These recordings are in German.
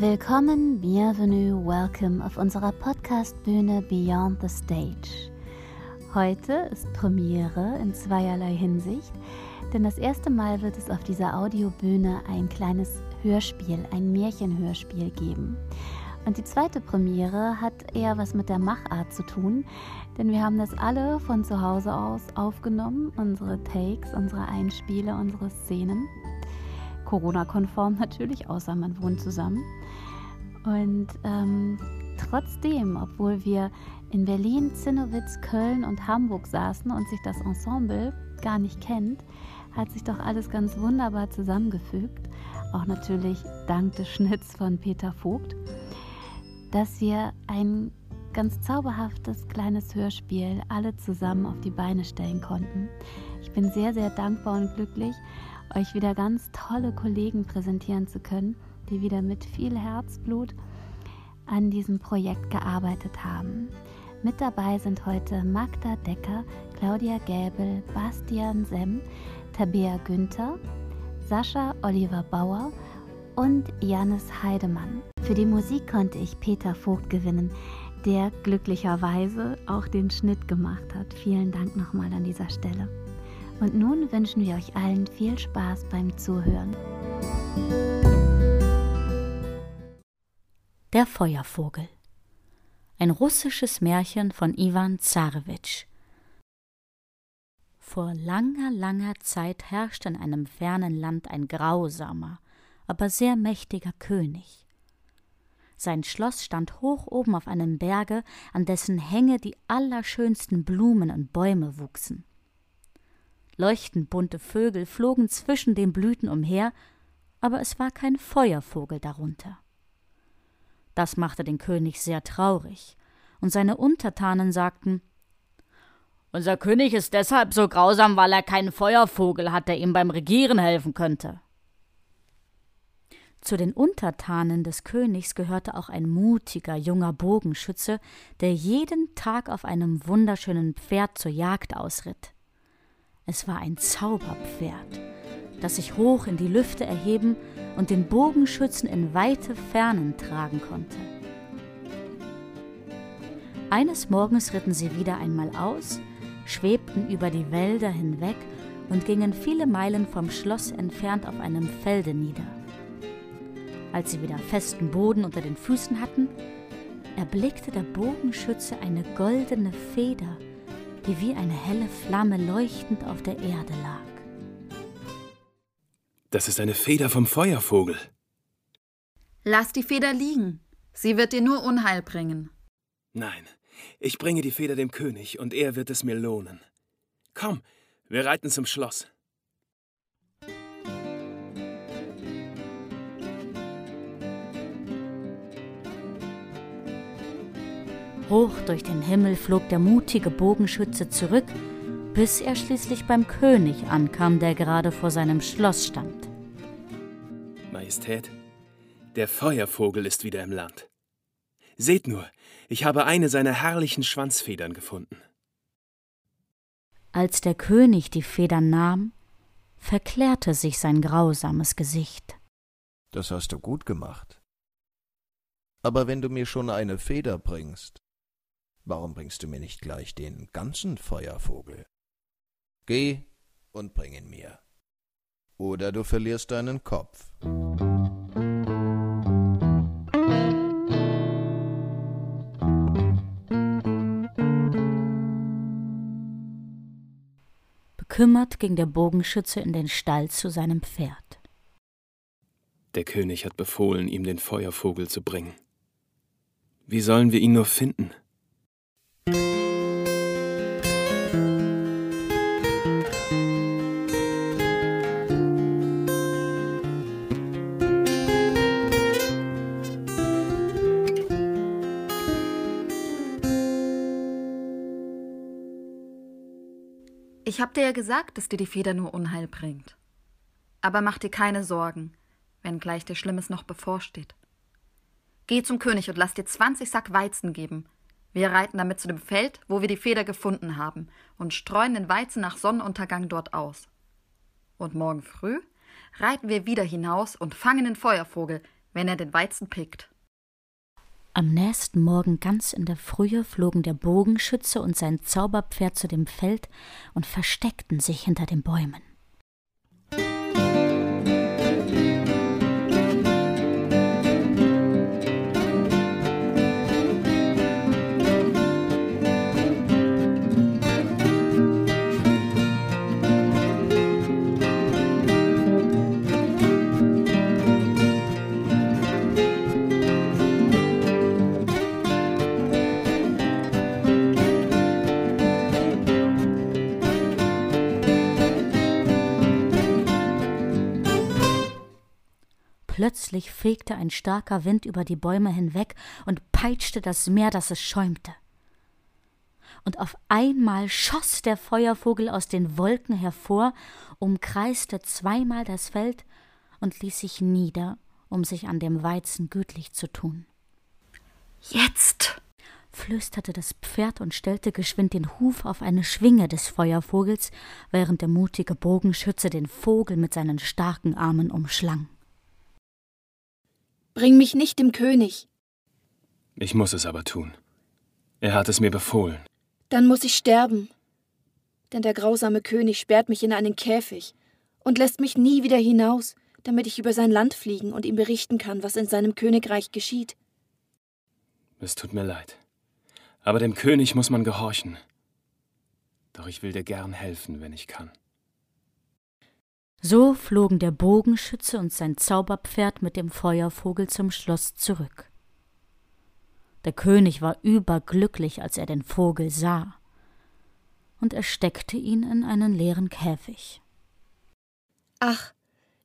Willkommen, bienvenue, welcome auf unserer Podcast-Bühne Beyond the Stage. Heute ist Premiere in zweierlei Hinsicht, denn das erste Mal wird es auf dieser Audiobühne ein kleines Hörspiel, ein Märchenhörspiel geben. Und die zweite Premiere hat eher was mit der Machart zu tun, denn wir haben das alle von zu Hause aus aufgenommen, unsere Takes, unsere Einspiele, unsere Szenen. Corona-konform natürlich, außer man wohnt zusammen. Und ähm, trotzdem, obwohl wir in Berlin, Zinnowitz, Köln und Hamburg saßen und sich das Ensemble gar nicht kennt, hat sich doch alles ganz wunderbar zusammengefügt. Auch natürlich dank des Schnitts von Peter Vogt, dass wir ein ganz zauberhaftes kleines Hörspiel alle zusammen auf die Beine stellen konnten. Ich bin sehr, sehr dankbar und glücklich, euch wieder ganz tolle Kollegen präsentieren zu können, die wieder mit viel Herzblut an diesem Projekt gearbeitet haben. Mit dabei sind heute Magda Decker, Claudia Gäbel, Bastian Semm, Tabea Günther, Sascha Oliver Bauer und Janis Heidemann. Für die Musik konnte ich Peter Vogt gewinnen, der glücklicherweise auch den Schnitt gemacht hat. Vielen Dank nochmal an dieser Stelle. Und nun wünschen wir euch allen viel Spaß beim Zuhören. Der Feuervogel. Ein russisches Märchen von Iwan Zarewitsch. Vor langer, langer Zeit herrschte in einem fernen Land ein grausamer, aber sehr mächtiger König. Sein Schloss stand hoch oben auf einem Berge, an dessen Hänge die allerschönsten Blumen und Bäume wuchsen. Leuchtend bunte Vögel flogen zwischen den Blüten umher, aber es war kein Feuervogel darunter. Das machte den König sehr traurig, und seine Untertanen sagten Unser König ist deshalb so grausam, weil er keinen Feuervogel hat, der ihm beim Regieren helfen könnte. Zu den Untertanen des Königs gehörte auch ein mutiger junger Bogenschütze, der jeden Tag auf einem wunderschönen Pferd zur Jagd ausritt. Es war ein Zauberpferd, das sich hoch in die Lüfte erheben und den Bogenschützen in weite Fernen tragen konnte. Eines Morgens ritten sie wieder einmal aus, schwebten über die Wälder hinweg und gingen viele Meilen vom Schloss entfernt auf einem Felde nieder. Als sie wieder festen Boden unter den Füßen hatten, erblickte der Bogenschütze eine goldene Feder, die wie eine helle Flamme leuchtend auf der Erde lag. Das ist eine Feder vom Feuervogel. Lass die Feder liegen. Sie wird dir nur Unheil bringen. Nein, ich bringe die Feder dem König und er wird es mir lohnen. Komm, wir reiten zum Schloss. Hoch durch den Himmel flog der mutige Bogenschütze zurück, bis er schließlich beim König ankam, der gerade vor seinem Schloss stand. Majestät, der Feuervogel ist wieder im Land. Seht nur, ich habe eine seiner herrlichen Schwanzfedern gefunden. Als der König die Federn nahm, verklärte sich sein grausames Gesicht. Das hast du gut gemacht. Aber wenn du mir schon eine Feder bringst, Warum bringst du mir nicht gleich den ganzen Feuervogel? Geh und bring ihn mir. Oder du verlierst deinen Kopf. Bekümmert ging der Bogenschütze in den Stall zu seinem Pferd. Der König hat befohlen, ihm den Feuervogel zu bringen. Wie sollen wir ihn nur finden? Ich hab dir ja gesagt, dass dir die Feder nur Unheil bringt. Aber mach dir keine Sorgen, wenn gleich dir Schlimmes noch bevorsteht. Geh zum König und lass dir zwanzig Sack Weizen geben. Wir reiten damit zu dem Feld, wo wir die Feder gefunden haben, und streuen den Weizen nach Sonnenuntergang dort aus. Und morgen früh reiten wir wieder hinaus und fangen den Feuervogel, wenn er den Weizen pickt. Am nächsten Morgen ganz in der Frühe flogen der Bogenschütze und sein Zauberpferd zu dem Feld und versteckten sich hinter den Bäumen. Plötzlich fegte ein starker Wind über die Bäume hinweg und peitschte das Meer, dass es schäumte. Und auf einmal schoss der Feuervogel aus den Wolken hervor, umkreiste zweimal das Feld und ließ sich nieder, um sich an dem Weizen gütlich zu tun. Jetzt! flüsterte das Pferd und stellte geschwind den Huf auf eine Schwinge des Feuervogels, während der mutige Bogenschütze den Vogel mit seinen starken Armen umschlang. Bring mich nicht dem König. Ich muss es aber tun. Er hat es mir befohlen. Dann muss ich sterben. Denn der grausame König sperrt mich in einen Käfig und lässt mich nie wieder hinaus, damit ich über sein Land fliegen und ihm berichten kann, was in seinem Königreich geschieht. Es tut mir leid. Aber dem König muss man gehorchen. Doch ich will dir gern helfen, wenn ich kann. So flogen der Bogenschütze und sein Zauberpferd mit dem Feuervogel zum Schloss zurück. Der König war überglücklich, als er den Vogel sah, und er steckte ihn in einen leeren Käfig. Ach,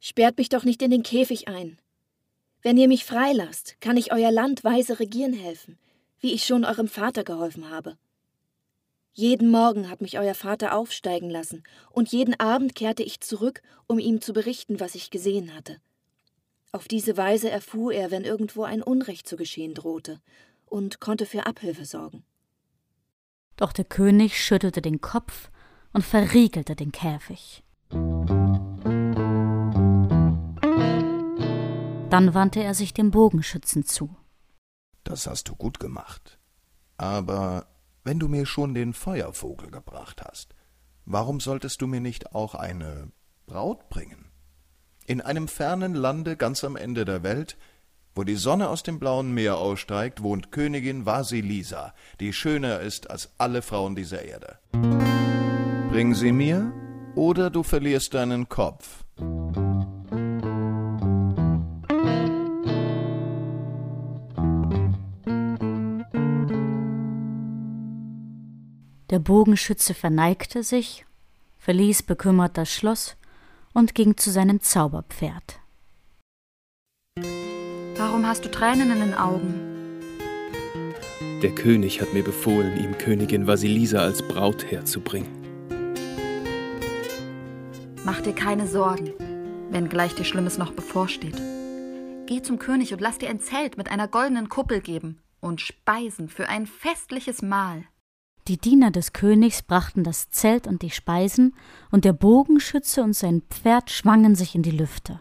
sperrt mich doch nicht in den Käfig ein. Wenn ihr mich freilasst, kann ich euer Land weise regieren helfen, wie ich schon eurem Vater geholfen habe. Jeden Morgen hat mich euer Vater aufsteigen lassen, und jeden Abend kehrte ich zurück, um ihm zu berichten, was ich gesehen hatte. Auf diese Weise erfuhr er, wenn irgendwo ein Unrecht zu geschehen drohte, und konnte für Abhilfe sorgen. Doch der König schüttelte den Kopf und verriegelte den Käfig. Dann wandte er sich dem Bogenschützen zu. Das hast du gut gemacht. Aber wenn du mir schon den Feuervogel gebracht hast, warum solltest du mir nicht auch eine Braut bringen? In einem fernen Lande ganz am Ende der Welt, wo die Sonne aus dem blauen Meer aussteigt, wohnt Königin Vasilisa, die schöner ist als alle Frauen dieser Erde. Bring sie mir, oder du verlierst deinen Kopf. Der Bogenschütze verneigte sich, verließ bekümmert das Schloss und ging zu seinem Zauberpferd. Warum hast du Tränen in den Augen? Der König hat mir befohlen, ihm Königin Vasilisa als Braut herzubringen. Mach dir keine Sorgen, wenn gleich dir Schlimmes noch bevorsteht. Geh zum König und lass dir ein Zelt mit einer goldenen Kuppel geben und Speisen für ein festliches Mahl. Die Diener des Königs brachten das Zelt und die Speisen, und der Bogenschütze und sein Pferd schwangen sich in die Lüfte.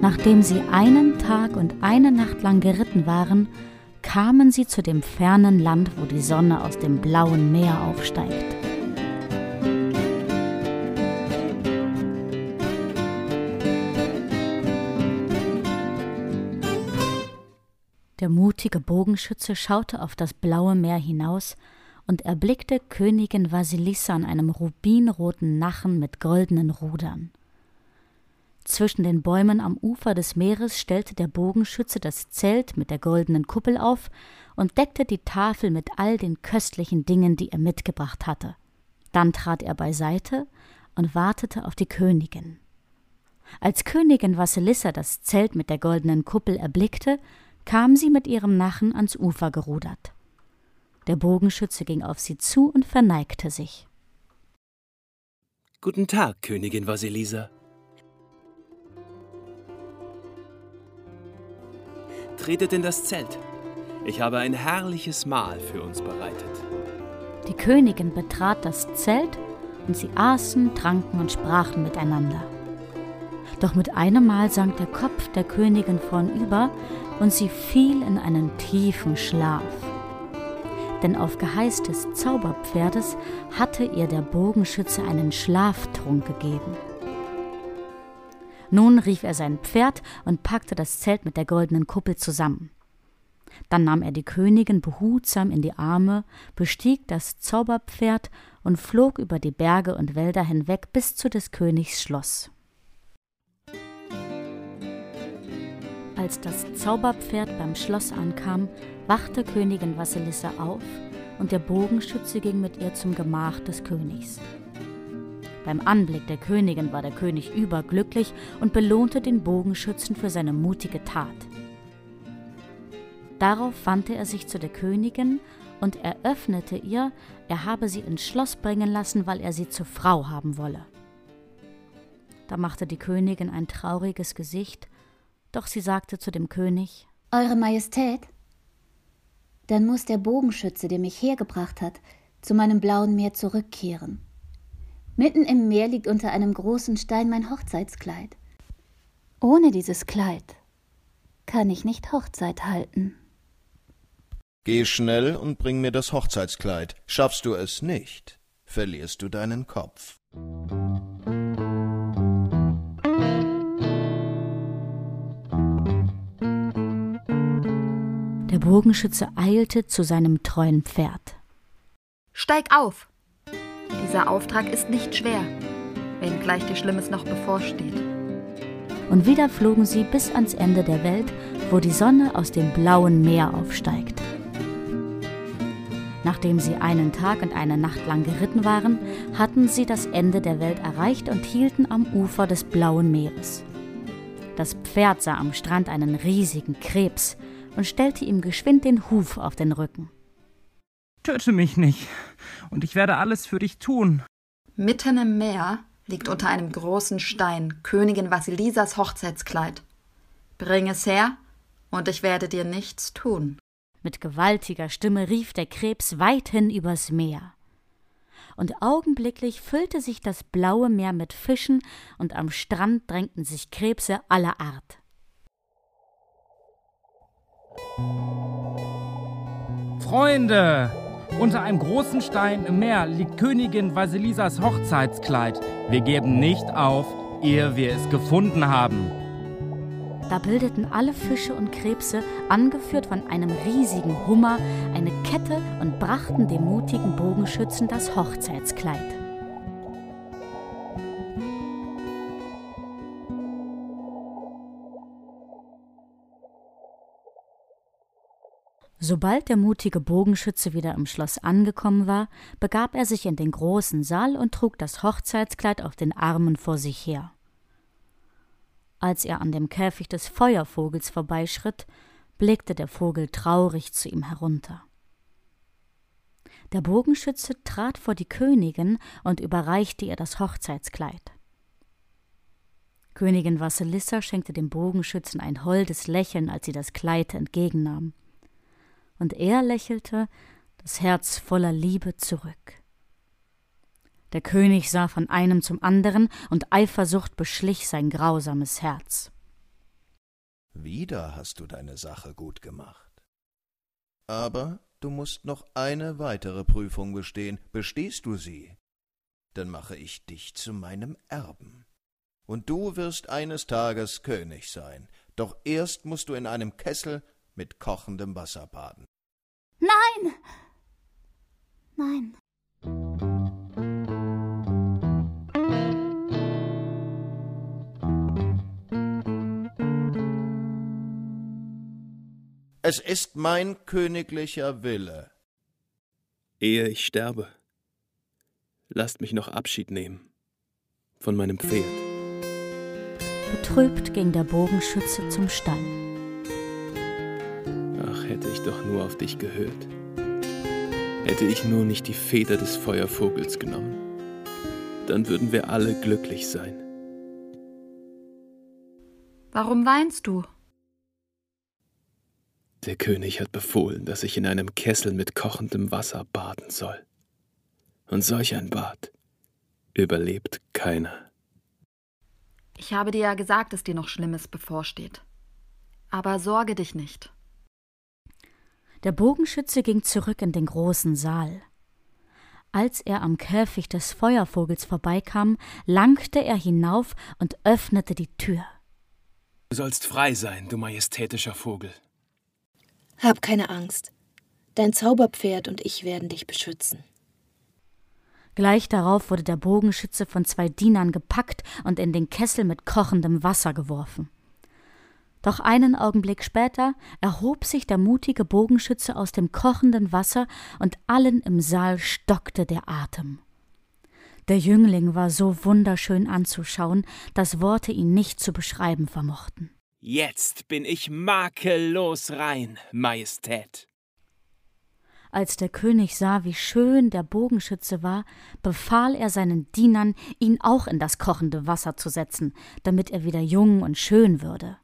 Nachdem sie einen Tag und eine Nacht lang geritten waren, kamen sie zu dem fernen Land, wo die Sonne aus dem blauen Meer aufsteigt. Der mutige Bogenschütze schaute auf das blaue Meer hinaus und erblickte Königin Vasilissa an einem rubinroten Nachen mit goldenen Rudern. Zwischen den Bäumen am Ufer des Meeres stellte der Bogenschütze das Zelt mit der goldenen Kuppel auf und deckte die Tafel mit all den köstlichen Dingen, die er mitgebracht hatte. Dann trat er beiseite und wartete auf die Königin. Als Königin Vasilissa das Zelt mit der goldenen Kuppel erblickte, kam sie mit ihrem Nachen ans Ufer gerudert. Der Bogenschütze ging auf sie zu und verneigte sich. Guten Tag, Königin Vasilisa. Tretet in das Zelt. Ich habe ein herrliches Mahl für uns bereitet. Die Königin betrat das Zelt und sie aßen, tranken und sprachen miteinander. Doch mit einem Mal sank der Kopf der Königin vornüber und sie fiel in einen tiefen Schlaf. Denn auf Geheiß des Zauberpferdes hatte ihr der Bogenschütze einen Schlaftrunk gegeben. Nun rief er sein Pferd und packte das Zelt mit der goldenen Kuppel zusammen. Dann nahm er die Königin behutsam in die Arme, bestieg das Zauberpferd und flog über die Berge und Wälder hinweg bis zu des Königs Schloss. Als das Zauberpferd beim Schloss ankam, wachte Königin Vassilissa auf und der Bogenschütze ging mit ihr zum Gemach des Königs. Beim Anblick der Königin war der König überglücklich und belohnte den Bogenschützen für seine mutige Tat. Darauf wandte er sich zu der Königin und eröffnete ihr, er habe sie ins Schloss bringen lassen, weil er sie zur Frau haben wolle. Da machte die Königin ein trauriges Gesicht, doch sie sagte zu dem König Eure Majestät, dann muss der Bogenschütze, der mich hergebracht hat, zu meinem blauen Meer zurückkehren. Mitten im Meer liegt unter einem großen Stein mein Hochzeitskleid. Ohne dieses Kleid kann ich nicht Hochzeit halten. Geh schnell und bring mir das Hochzeitskleid. Schaffst du es nicht, verlierst du deinen Kopf. Der Bogenschütze eilte zu seinem treuen Pferd. Steig auf! Dieser Auftrag ist nicht schwer, wenngleich dir Schlimmes noch bevorsteht. Und wieder flogen sie bis ans Ende der Welt, wo die Sonne aus dem blauen Meer aufsteigt. Nachdem sie einen Tag und eine Nacht lang geritten waren, hatten sie das Ende der Welt erreicht und hielten am Ufer des blauen Meeres. Das Pferd sah am Strand einen riesigen Krebs und stellte ihm geschwind den Huf auf den Rücken. Töte mich nicht, und ich werde alles für dich tun. Mitten im Meer liegt unter einem großen Stein Königin Vasilisas Hochzeitskleid. Bring es her, und ich werde dir nichts tun. Mit gewaltiger Stimme rief der Krebs weithin übers Meer. Und augenblicklich füllte sich das blaue Meer mit Fischen, und am Strand drängten sich Krebse aller Art. Freunde! Unter einem großen Stein im Meer liegt Königin Vasilisas Hochzeitskleid. Wir geben nicht auf, ehe wir es gefunden haben. Da bildeten alle Fische und Krebse, angeführt von einem riesigen Hummer, eine Kette und brachten dem mutigen Bogenschützen das Hochzeitskleid. Sobald der mutige Bogenschütze wieder im Schloss angekommen war, begab er sich in den großen Saal und trug das Hochzeitskleid auf den Armen vor sich her. Als er an dem Käfig des Feuervogels vorbeischritt, blickte der Vogel traurig zu ihm herunter. Der Bogenschütze trat vor die Königin und überreichte ihr das Hochzeitskleid. Königin Vassilissa schenkte dem Bogenschützen ein holdes Lächeln, als sie das Kleid entgegennahm. Und er lächelte, das Herz voller Liebe, zurück. Der König sah von einem zum anderen, und Eifersucht beschlich sein grausames Herz. Wieder hast du deine Sache gut gemacht. Aber du musst noch eine weitere Prüfung bestehen. Bestehst du sie, dann mache ich dich zu meinem Erben. Und du wirst eines Tages König sein. Doch erst musst du in einem Kessel mit kochendem Wasser baden. Nein! Nein. Es ist mein königlicher Wille. Ehe ich sterbe, lasst mich noch Abschied nehmen von meinem Pferd. Betrübt ging der Bogenschütze zum Stall. Hätte ich doch nur auf dich gehört. Hätte ich nur nicht die Feder des Feuervogels genommen, dann würden wir alle glücklich sein. Warum weinst du? Der König hat befohlen, dass ich in einem Kessel mit kochendem Wasser baden soll. Und solch ein Bad überlebt keiner. Ich habe dir ja gesagt, dass dir noch Schlimmes bevorsteht. Aber sorge dich nicht. Der Bogenschütze ging zurück in den großen Saal. Als er am Käfig des Feuervogels vorbeikam, langte er hinauf und öffnete die Tür. Du sollst frei sein, du majestätischer Vogel. Hab keine Angst. Dein Zauberpferd und ich werden dich beschützen. Gleich darauf wurde der Bogenschütze von zwei Dienern gepackt und in den Kessel mit kochendem Wasser geworfen. Doch einen Augenblick später erhob sich der mutige Bogenschütze aus dem kochenden Wasser und allen im Saal stockte der Atem. Der Jüngling war so wunderschön anzuschauen, dass Worte ihn nicht zu beschreiben vermochten. Jetzt bin ich makellos rein, Majestät. Als der König sah, wie schön der Bogenschütze war, befahl er seinen Dienern, ihn auch in das kochende Wasser zu setzen, damit er wieder jung und schön würde.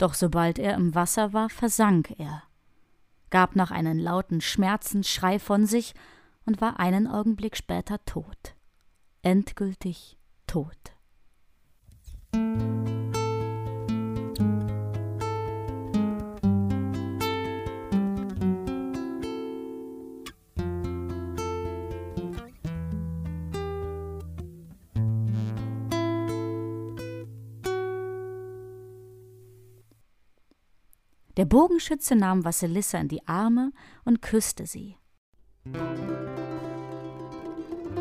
Doch sobald er im Wasser war, versank er, gab noch einen lauten Schmerzensschrei von sich und war einen Augenblick später tot. Endgültig tot. Der Bogenschütze nahm Vassilissa in die Arme und küsste sie.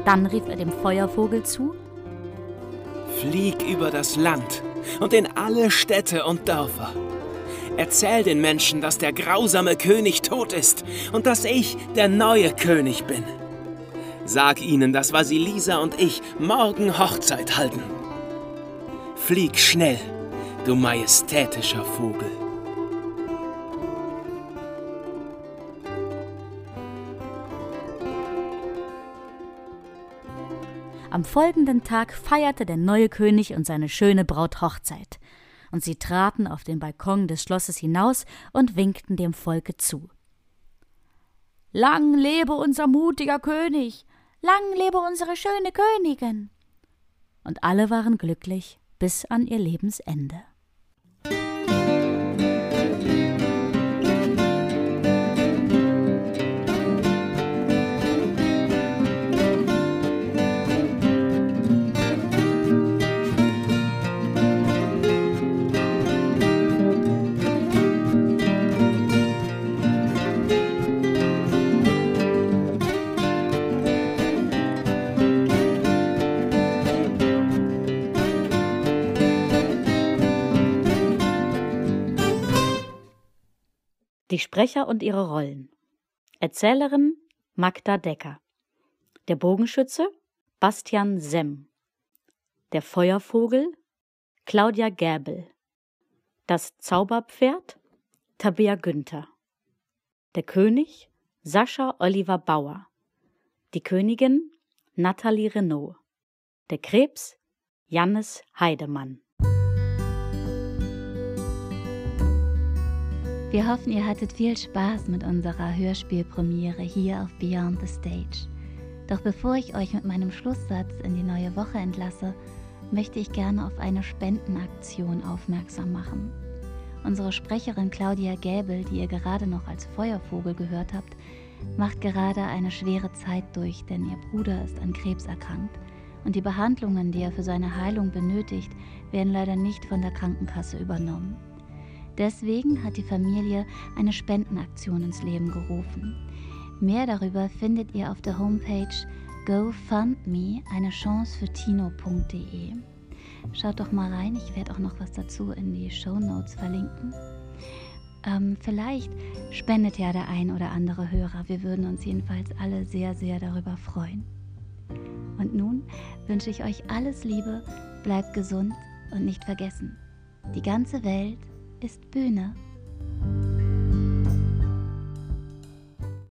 Dann rief er dem Feuervogel zu Flieg über das Land und in alle Städte und Dörfer. Erzähl den Menschen, dass der grausame König tot ist und dass ich der neue König bin. Sag ihnen, dass Vasilisa und ich morgen Hochzeit halten. Flieg schnell, du majestätischer Vogel. Am folgenden Tag feierte der neue König und seine schöne Braut Hochzeit, und sie traten auf den Balkon des Schlosses hinaus und winkten dem Volke zu. Lang lebe unser mutiger König, lang lebe unsere schöne Königin. Und alle waren glücklich bis an ihr Lebensende. Die Sprecher und ihre Rollen. Erzählerin Magda Decker. Der Bogenschütze Bastian Semm. Der Feuervogel Claudia Gäbel. Das Zauberpferd Tabea Günther. Der König Sascha Oliver Bauer. Die Königin Nathalie Renault. Der Krebs Jannis Heidemann. Wir hoffen, ihr hattet viel Spaß mit unserer Hörspielpremiere hier auf Beyond the Stage. Doch bevor ich euch mit meinem Schlusssatz in die neue Woche entlasse, möchte ich gerne auf eine Spendenaktion aufmerksam machen. Unsere Sprecherin Claudia Gäbel, die ihr gerade noch als Feuervogel gehört habt, macht gerade eine schwere Zeit durch, denn ihr Bruder ist an Krebs erkrankt und die Behandlungen, die er für seine Heilung benötigt, werden leider nicht von der Krankenkasse übernommen. Deswegen hat die Familie eine Spendenaktion ins Leben gerufen. Mehr darüber findet ihr auf der Homepage GoFundMe eine Chance für Tino.de. Schaut doch mal rein, ich werde auch noch was dazu in die Show Notes verlinken. Ähm, vielleicht spendet ja der ein oder andere Hörer. Wir würden uns jedenfalls alle sehr, sehr darüber freuen. Und nun wünsche ich euch alles Liebe, bleibt gesund und nicht vergessen, die ganze Welt ist Bühne.